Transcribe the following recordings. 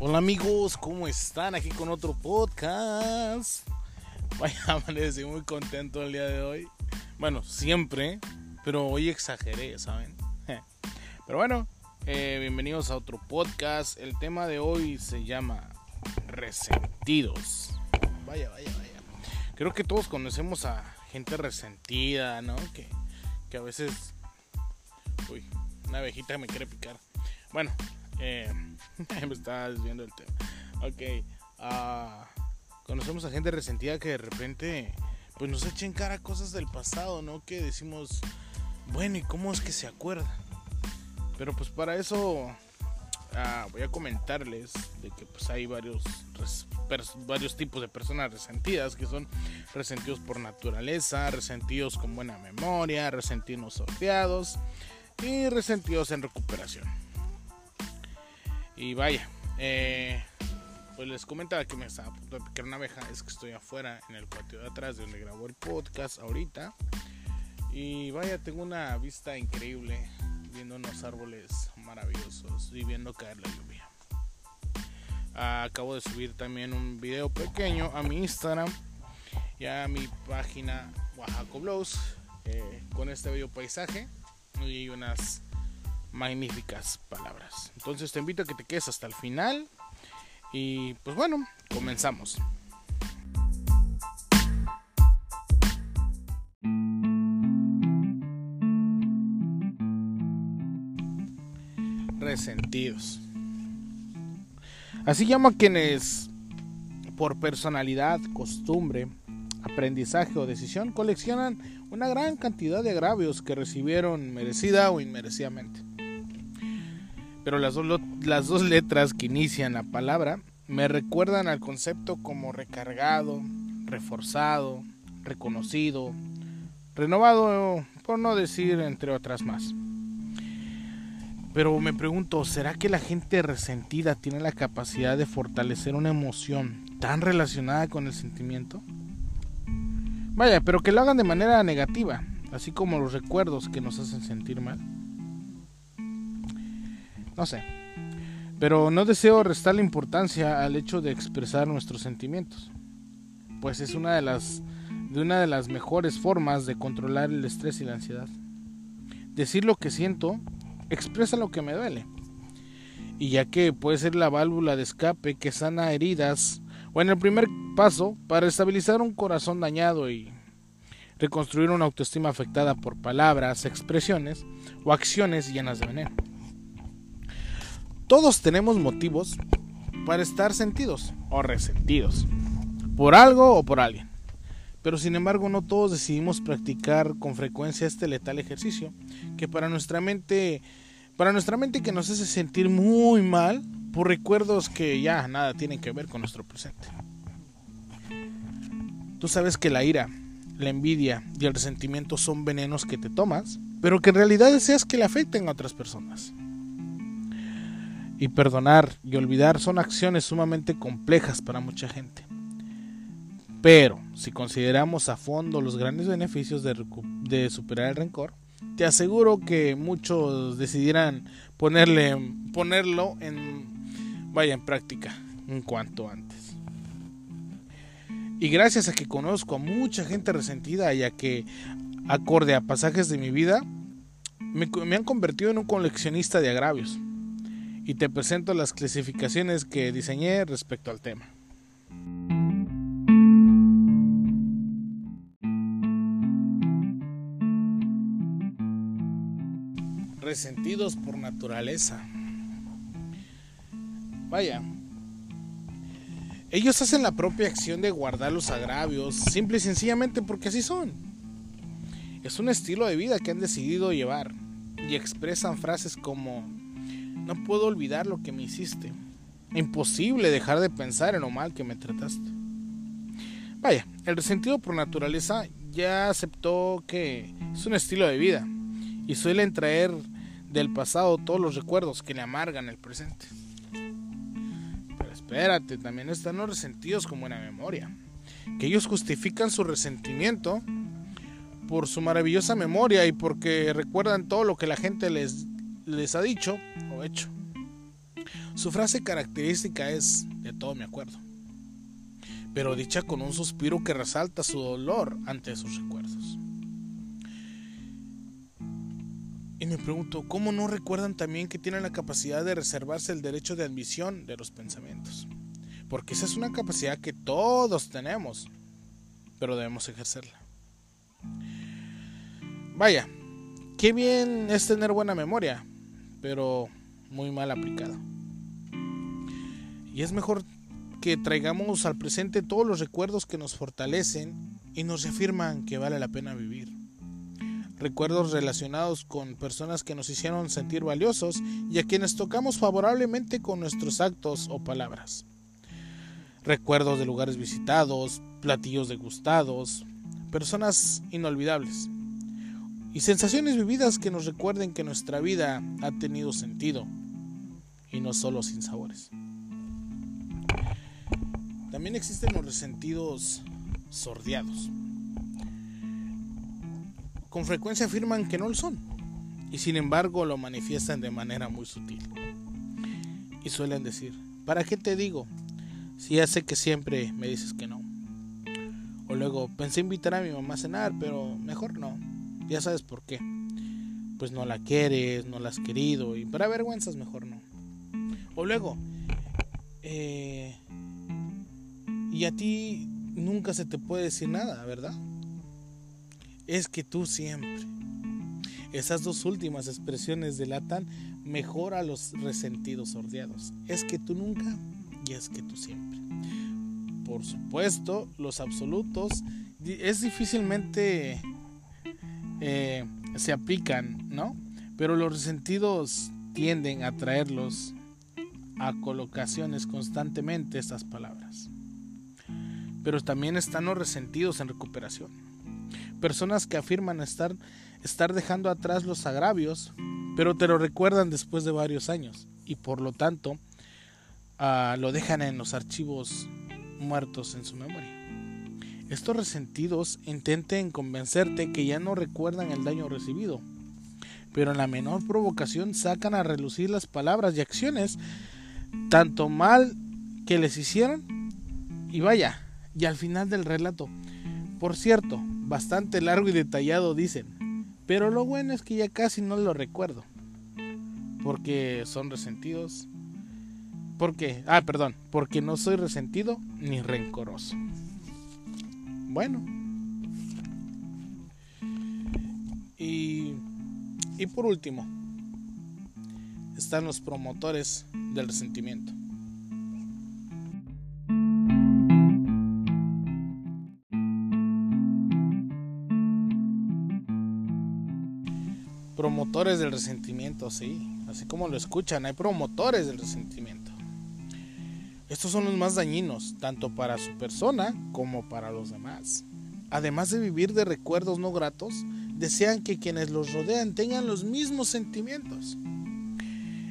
Hola amigos, ¿cómo están? Aquí con otro podcast. Vaya, amanecí muy contento el día de hoy. Bueno, siempre, pero hoy exageré, ¿saben? Pero bueno, eh, bienvenidos a otro podcast. El tema de hoy se llama Resentidos. Vaya, vaya, vaya. Creo que todos conocemos a gente resentida, ¿no? Que, que a veces... Uy, una abejita me quiere picar. Bueno, eh, me estaba desviando el tema. Ok. Uh, conocemos a gente resentida que de repente pues nos echen cara cosas del pasado, ¿no? Que decimos, bueno, ¿y cómo es que se acuerda? Pero pues para eso uh, voy a comentarles de que pues hay varios, varios tipos de personas resentidas, que son resentidos por naturaleza, resentidos con buena memoria, resentidos sorteados y resentidos en recuperación. Y vaya, eh, pues les comentaba que me estaba a punto de picar una abeja. Es que estoy afuera en el patio de atrás de donde grabo el podcast ahorita. Y vaya, tengo una vista increíble viendo unos árboles maravillosos y viendo caer la lluvia. acabo de subir también un video pequeño a mi Instagram y a mi página Oaxaco Blows eh, con este bello paisaje y unas magníficas palabras. Entonces te invito a que te quedes hasta el final y pues bueno, comenzamos. Resentidos. Así llamo a quienes por personalidad, costumbre, aprendizaje o decisión coleccionan una gran cantidad de agravios que recibieron merecida o inmerecidamente pero las dos, las dos letras que inician la palabra me recuerdan al concepto como recargado, reforzado, reconocido, renovado, por no decir entre otras más. Pero me pregunto, ¿será que la gente resentida tiene la capacidad de fortalecer una emoción tan relacionada con el sentimiento? Vaya, pero que lo hagan de manera negativa, así como los recuerdos que nos hacen sentir mal. No sé. Pero no deseo restarle importancia al hecho de expresar nuestros sentimientos, pues es una de las, de una de las mejores formas de controlar el estrés y la ansiedad. Decir lo que siento expresa lo que me duele, y ya que puede ser la válvula de escape que sana heridas, o en el primer paso para estabilizar un corazón dañado y reconstruir una autoestima afectada por palabras, expresiones o acciones llenas de veneno. Todos tenemos motivos para estar sentidos o resentidos, por algo o por alguien. Pero sin embargo no todos decidimos practicar con frecuencia este letal ejercicio, que para nuestra mente, para nuestra mente que nos hace sentir muy mal por recuerdos que ya nada tienen que ver con nuestro presente. Tú sabes que la ira, la envidia y el resentimiento son venenos que te tomas, pero que en realidad deseas que le afecten a otras personas y perdonar y olvidar son acciones sumamente complejas para mucha gente. Pero si consideramos a fondo los grandes beneficios de, superar el rencor, te aseguro que muchos decidirán ponerle, ponerlo en, vaya en práctica en cuanto antes. Y gracias a que conozco a mucha gente resentida y a que, acorde a pasajes de mi vida, me han convertido en un coleccionista de agravios y te presento las clasificaciones que diseñé respecto al tema. Resentidos por naturaleza. Vaya. Ellos hacen la propia acción de guardar los agravios, simple y sencillamente porque así son. Es un estilo de vida que han decidido llevar y expresan frases como no puedo olvidar lo que me hiciste. Imposible dejar de pensar en lo mal que me trataste. Vaya, el resentido por naturaleza ya aceptó que es un estilo de vida y suelen traer del pasado todos los recuerdos que le amargan el presente. Pero espérate, también están los resentidos con buena memoria, que ellos justifican su resentimiento por su maravillosa memoria y porque recuerdan todo lo que la gente les les ha dicho o hecho. Su frase característica es, de todo me acuerdo, pero dicha con un suspiro que resalta su dolor ante sus recuerdos. Y me pregunto, ¿cómo no recuerdan también que tienen la capacidad de reservarse el derecho de admisión de los pensamientos? Porque esa es una capacidad que todos tenemos, pero debemos ejercerla. Vaya, qué bien es tener buena memoria, pero muy mal aplicada. Y es mejor que traigamos al presente todos los recuerdos que nos fortalecen y nos afirman que vale la pena vivir. Recuerdos relacionados con personas que nos hicieron sentir valiosos y a quienes tocamos favorablemente con nuestros actos o palabras. Recuerdos de lugares visitados, platillos degustados, personas inolvidables y sensaciones vividas que nos recuerden que nuestra vida ha tenido sentido y no solo sin sabores. También existen los resentidos sordeados. Con frecuencia afirman que no lo son y sin embargo lo manifiestan de manera muy sutil. Y suelen decir, ¿para qué te digo? Si ya sé que siempre me dices que no. O luego, pensé invitar a mi mamá a cenar, pero mejor no. Ya sabes por qué. Pues no la quieres, no la has querido y para vergüenzas mejor no. O luego, eh, y a ti nunca se te puede decir nada, ¿verdad? Es que tú siempre. Esas dos últimas expresiones delatan mejor a los resentidos sordeados. Es que tú nunca y es que tú siempre. Por supuesto, los absolutos es difícilmente eh, se aplican, ¿no? Pero los resentidos tienden a traerlos a colocaciones constantemente estas palabras. Pero también están los resentidos en recuperación. Personas que afirman estar, estar dejando atrás los agravios, pero te lo recuerdan después de varios años y por lo tanto ah, lo dejan en los archivos muertos en su memoria. Estos resentidos intenten convencerte que ya no recuerdan el daño recibido, pero en la menor provocación sacan a relucir las palabras y acciones tanto mal que les hicieron y vaya, y al final del relato, por cierto, bastante largo y detallado dicen, pero lo bueno es que ya casi no lo recuerdo, porque son resentidos, porque, ah, perdón, porque no soy resentido ni rencoroso. Bueno. Y, y por último, están los promotores del resentimiento. Promotores del resentimiento, sí, así como lo escuchan, hay promotores del resentimiento. Estos son los más dañinos, tanto para su persona como para los demás. Además de vivir de recuerdos no gratos, desean que quienes los rodean tengan los mismos sentimientos.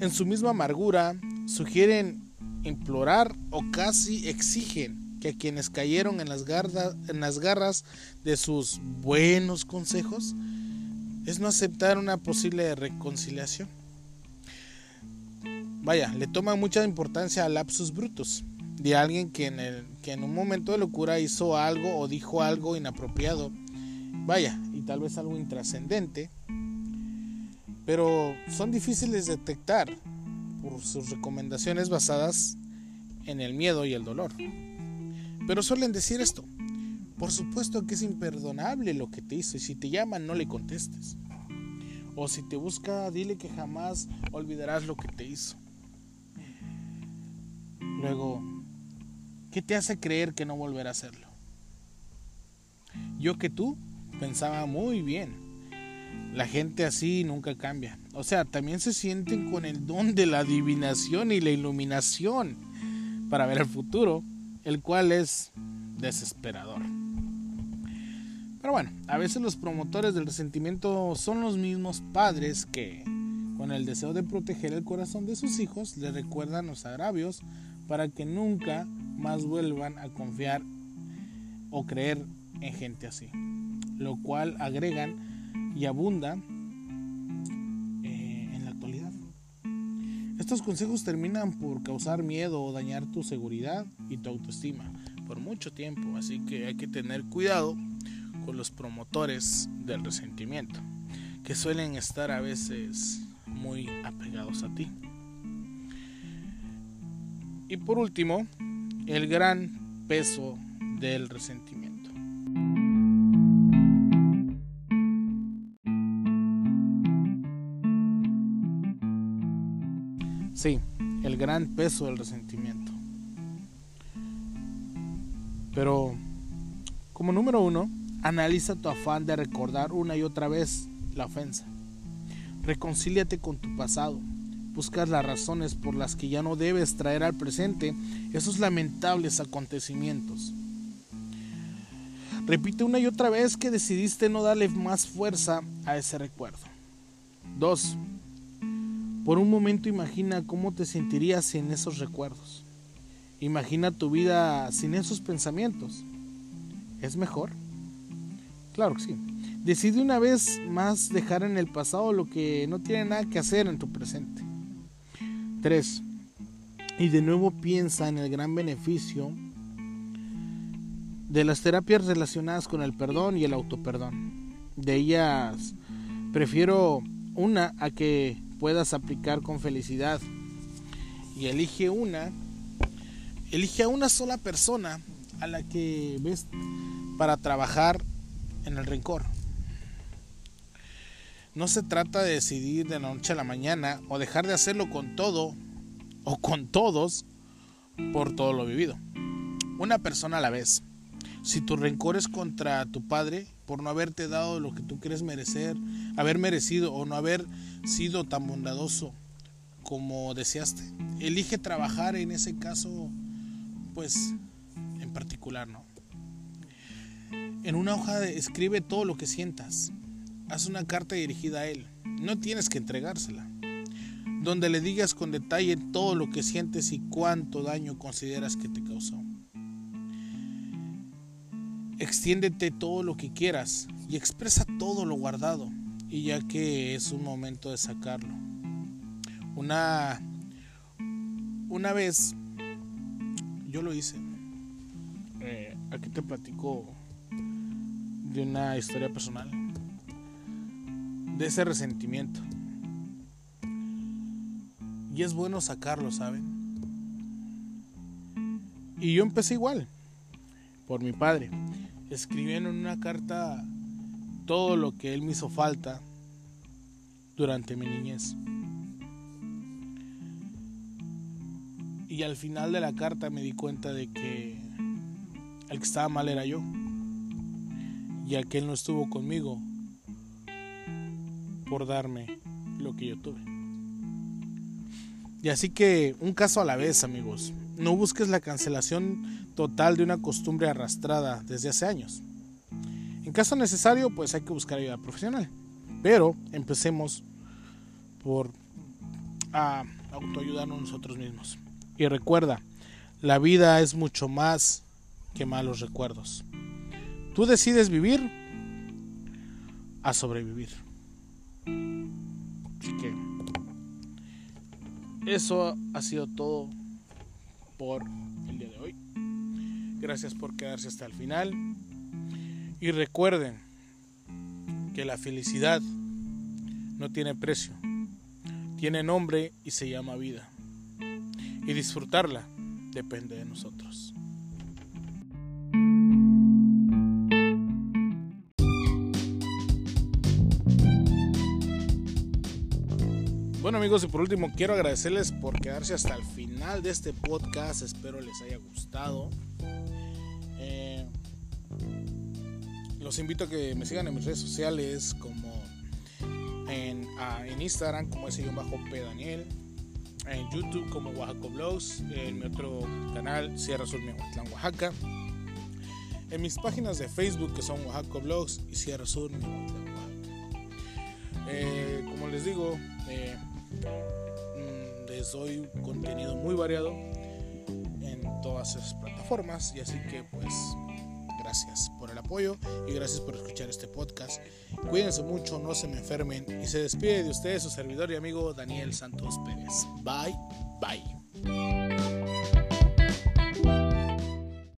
En su misma amargura, sugieren implorar o casi exigen que a quienes cayeron en las, en las garras de sus buenos consejos es no aceptar una posible reconciliación. Vaya, le toma mucha importancia al lapsus brutus, de alguien que en, el, que en un momento de locura hizo algo o dijo algo inapropiado. Vaya, y tal vez algo intrascendente, pero son difíciles de detectar por sus recomendaciones basadas en el miedo y el dolor. Pero suelen decir esto, por supuesto que es imperdonable lo que te hizo y si te llaman no le contestes. O si te busca, dile que jamás olvidarás lo que te hizo. Luego, ¿qué te hace creer que no volverá a hacerlo? Yo que tú pensaba muy bien. La gente así nunca cambia. O sea, también se sienten con el don de la adivinación y la iluminación para ver el futuro, el cual es desesperador. Pero bueno, a veces los promotores del resentimiento son los mismos padres que, con el deseo de proteger el corazón de sus hijos, le recuerdan los agravios para que nunca más vuelvan a confiar o creer en gente así. Lo cual agregan y abunda eh, en la actualidad. estos consejos terminan por causar miedo o dañar tu seguridad y tu autoestima por mucho tiempo, así que hay que tener cuidado con los promotores del resentimiento, que suelen estar a veces muy apegados a ti. Y por último, el gran peso del resentimiento. Sí, el gran peso del resentimiento. Pero, como número uno, analiza tu afán de recordar una y otra vez la ofensa. Reconcíliate con tu pasado. Buscas las razones por las que ya no debes traer al presente esos lamentables acontecimientos. Repite una y otra vez que decidiste no darle más fuerza a ese recuerdo. 2. Por un momento imagina cómo te sentirías sin esos recuerdos. Imagina tu vida sin esos pensamientos. ¿Es mejor? Claro que sí. Decide una vez más dejar en el pasado lo que no tiene nada que hacer en tu presente. 3. Y de nuevo piensa en el gran beneficio de las terapias relacionadas con el perdón y el autoperdón. De ellas prefiero una a que puedas aplicar con felicidad. Y elige una, elige a una sola persona a la que ves para trabajar en el rencor. No se trata de decidir de la noche a la mañana o dejar de hacerlo con todo o con todos por todo lo vivido. Una persona a la vez. Si tu rencor es contra tu padre por no haberte dado lo que tú crees merecer, haber merecido o no haber sido tan bondadoso como deseaste, elige trabajar en ese caso, pues en particular, ¿no? En una hoja escribe todo lo que sientas. Haz una carta dirigida a él. No tienes que entregársela. Donde le digas con detalle todo lo que sientes y cuánto daño consideras que te causó. Extiéndete todo lo que quieras y expresa todo lo guardado, y ya que es un momento de sacarlo. Una una vez yo lo hice. Eh, aquí te platico de una historia personal, de ese resentimiento. Y es bueno sacarlo, ¿saben? Y yo empecé igual, por mi padre escribiendo en una carta todo lo que él me hizo falta durante mi niñez. Y al final de la carta me di cuenta de que el que estaba mal era yo, ya que no estuvo conmigo por darme lo que yo tuve. Y así que un caso a la vez, amigos. No busques la cancelación total de una costumbre arrastrada desde hace años. En caso necesario, pues hay que buscar ayuda profesional. Pero empecemos por a autoayudarnos nosotros mismos. Y recuerda, la vida es mucho más que malos recuerdos. Tú decides vivir a sobrevivir. Así que eso ha sido todo por el día de hoy. Gracias por quedarse hasta el final. Y recuerden que la felicidad no tiene precio. Tiene nombre y se llama vida. Y disfrutarla depende de nosotros. Bueno amigos y por último quiero agradecerles por quedarse hasta el final de este podcast. Espero les haya gustado. Eh, los invito a que me sigan en mis redes sociales como en, Instagram como ese bajo P Daniel. En YouTube como Oaxaco Blogs. En mi otro canal Sierra Sur Miahuatlán, Oaxaca. En mis páginas de Facebook que son Oaxaco Blogs y Sierra Sur Miahuatlán, Oaxaca. Eh, como les digo, eh, les doy contenido muy variado en todas esas plataformas y así que pues gracias por el apoyo y gracias por escuchar este podcast. Cuídense mucho, no se me enfermen y se despide de ustedes su servidor y amigo Daniel Santos Pérez. Bye, bye.